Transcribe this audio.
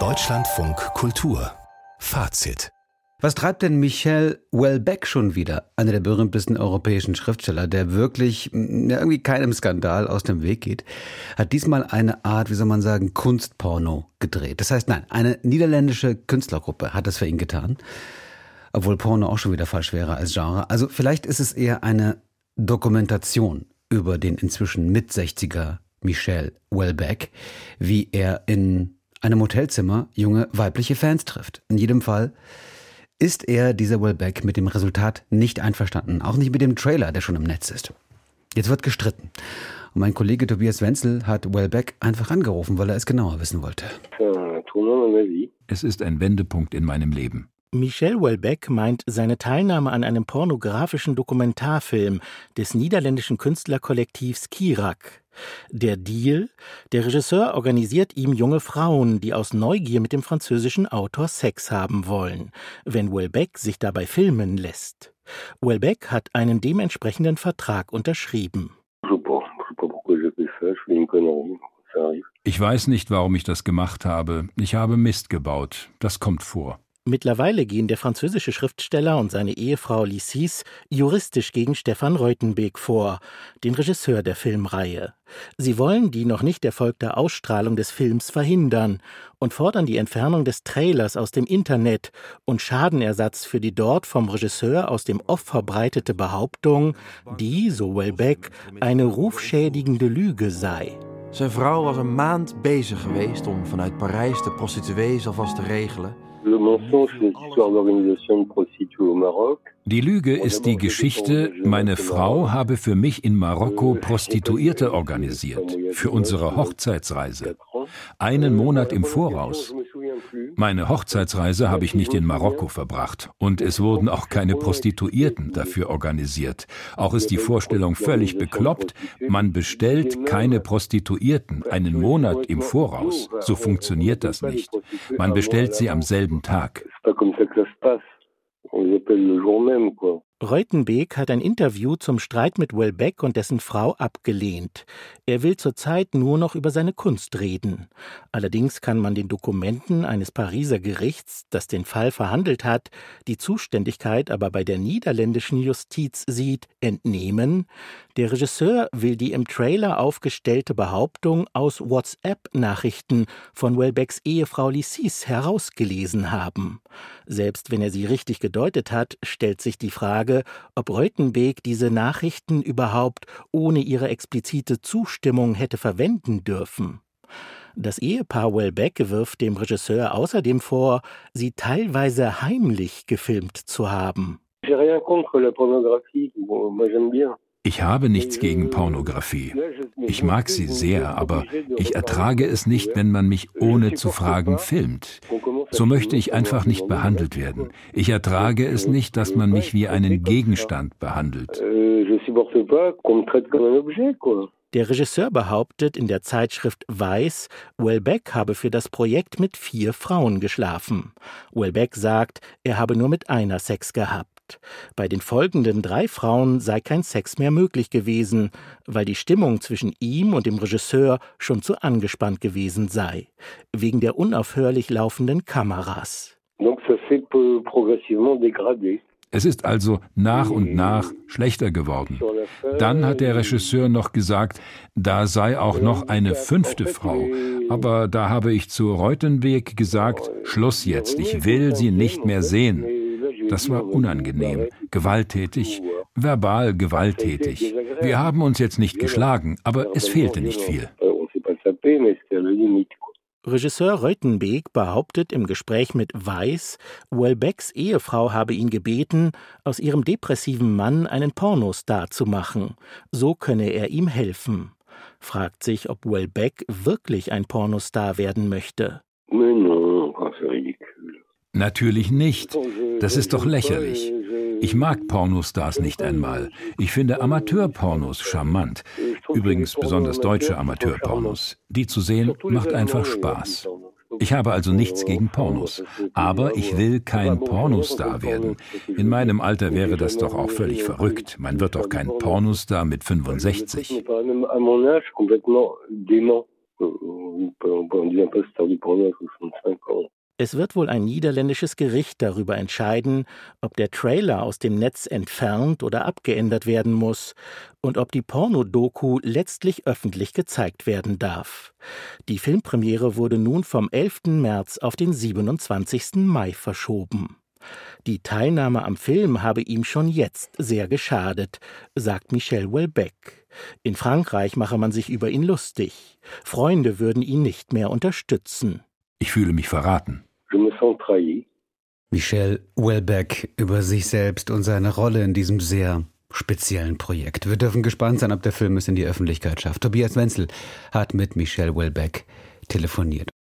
Deutschlandfunk Kultur Fazit was treibt denn Michel Welbeck schon wieder, einer der berühmtesten europäischen Schriftsteller, der wirklich mm, ja, irgendwie keinem Skandal aus dem Weg geht, hat diesmal eine Art, wie soll man sagen, Kunstporno gedreht. Das heißt, nein, eine niederländische Künstlergruppe hat das für ihn getan, obwohl Porno auch schon wieder falsch wäre als Genre. Also vielleicht ist es eher eine Dokumentation über den inzwischen Mit-60er Michel Welbeck, wie er in einem Hotelzimmer junge weibliche Fans trifft. In jedem Fall ist er, dieser Wellbeck, mit dem Resultat nicht einverstanden. Auch nicht mit dem Trailer, der schon im Netz ist. Jetzt wird gestritten. Und mein Kollege Tobias Wenzel hat Wellbeck einfach angerufen, weil er es genauer wissen wollte. Es ist ein Wendepunkt in meinem Leben. Michel Welbeck meint seine Teilnahme an einem pornografischen Dokumentarfilm des niederländischen Künstlerkollektivs Kirak. Der Deal? Der Regisseur organisiert ihm junge Frauen, die aus Neugier mit dem französischen Autor Sex haben wollen, wenn Welbeck sich dabei filmen lässt. Welbeck hat einen dementsprechenden Vertrag unterschrieben. Ich weiß nicht, warum ich das gemacht habe. Ich habe Mist gebaut. Das kommt vor. Mittlerweile gehen der französische Schriftsteller und seine Ehefrau Lissis juristisch gegen Stefan Reutenbeek vor, den Regisseur der Filmreihe. Sie wollen die noch nicht erfolgte Ausstrahlung des Films verhindern und fordern die Entfernung des Trailers aus dem Internet und Schadenersatz für die dort vom Regisseur aus dem Off verbreitete Behauptung, die, so Welbeck, eine rufschädigende Lüge sei. Zijn vrouw was een maand bezig geweest om vanuit Parijs de prostituees alvast te regelen. Die Lüge ist die Geschichte, meine Frau habe für mich in Marokko Prostituierte organisiert, für unsere Hochzeitsreise. Einen Monat im Voraus. Meine Hochzeitsreise habe ich nicht in Marokko verbracht und es wurden auch keine Prostituierten dafür organisiert. Auch ist die Vorstellung völlig bekloppt, man bestellt keine Prostituierten einen Monat im Voraus. So funktioniert das nicht. Man bestellt sie am selben Tag. Reutenbeek hat ein Interview zum Streit mit Welbeck und dessen Frau abgelehnt. Er will zurzeit nur noch über seine Kunst reden. Allerdings kann man den Dokumenten eines Pariser Gerichts, das den Fall verhandelt hat, die Zuständigkeit aber bei der niederländischen Justiz sieht, entnehmen, der Regisseur will die im Trailer aufgestellte Behauptung aus WhatsApp-Nachrichten von Welbecks Ehefrau Lissis herausgelesen haben. Selbst wenn er sie richtig gedeutet hat, stellt sich die Frage, Frage, ob Reutenbeek diese Nachrichten überhaupt ohne ihre explizite Zustimmung hätte verwenden dürfen. Das Ehepaar Welbeck wirft dem Regisseur außerdem vor, sie teilweise heimlich gefilmt zu haben. Ich habe nichts gegen Pornografie. Ich mag sie sehr, aber ich ertrage es nicht, wenn man mich ohne zu fragen filmt. So möchte ich einfach nicht behandelt werden. Ich ertrage es nicht, dass man mich wie einen Gegenstand behandelt. Der Regisseur behauptet in der Zeitschrift Weiß, Welbeck habe für das Projekt mit vier Frauen geschlafen. Welbeck sagt, er habe nur mit einer Sex gehabt. Bei den folgenden drei Frauen sei kein Sex mehr möglich gewesen, weil die Stimmung zwischen ihm und dem Regisseur schon zu angespannt gewesen sei, wegen der unaufhörlich laufenden Kameras. Es ist also nach und nach schlechter geworden. Dann hat der Regisseur noch gesagt, da sei auch noch eine fünfte Frau. Aber da habe ich zu Reutenweg gesagt, Schluss jetzt, ich will sie nicht mehr sehen. Das war unangenehm, gewalttätig, verbal gewalttätig. Wir haben uns jetzt nicht geschlagen, aber es fehlte nicht viel. Regisseur Reutenbeek behauptet im Gespräch mit Weiß, Welbecks Ehefrau habe ihn gebeten, aus ihrem depressiven Mann einen Pornostar zu machen. So könne er ihm helfen. Fragt sich, ob Welbeck wirklich ein Pornostar werden möchte. Natürlich nicht. Das ist doch lächerlich. Ich mag Pornostars nicht einmal. Ich finde Amateurpornos charmant. Übrigens besonders deutsche Amateurpornos. Die zu sehen macht einfach Spaß. Ich habe also nichts gegen Pornos. Aber ich will kein Pornostar werden. In meinem Alter wäre das doch auch völlig verrückt. Man wird doch kein Pornostar mit 65. Es wird wohl ein niederländisches Gericht darüber entscheiden, ob der Trailer aus dem Netz entfernt oder abgeändert werden muss und ob die Pornodoku letztlich öffentlich gezeigt werden darf. Die Filmpremiere wurde nun vom 11. März auf den 27. Mai verschoben. Die Teilnahme am Film habe ihm schon jetzt sehr geschadet, sagt Michel Welbeck. In Frankreich mache man sich über ihn lustig. Freunde würden ihn nicht mehr unterstützen. Ich fühle mich verraten. Michel Welbeck über sich selbst und seine Rolle in diesem sehr speziellen Projekt. Wir dürfen gespannt sein, ob der Film es in die Öffentlichkeit schafft. Tobias Wenzel hat mit Michel Welbeck telefoniert.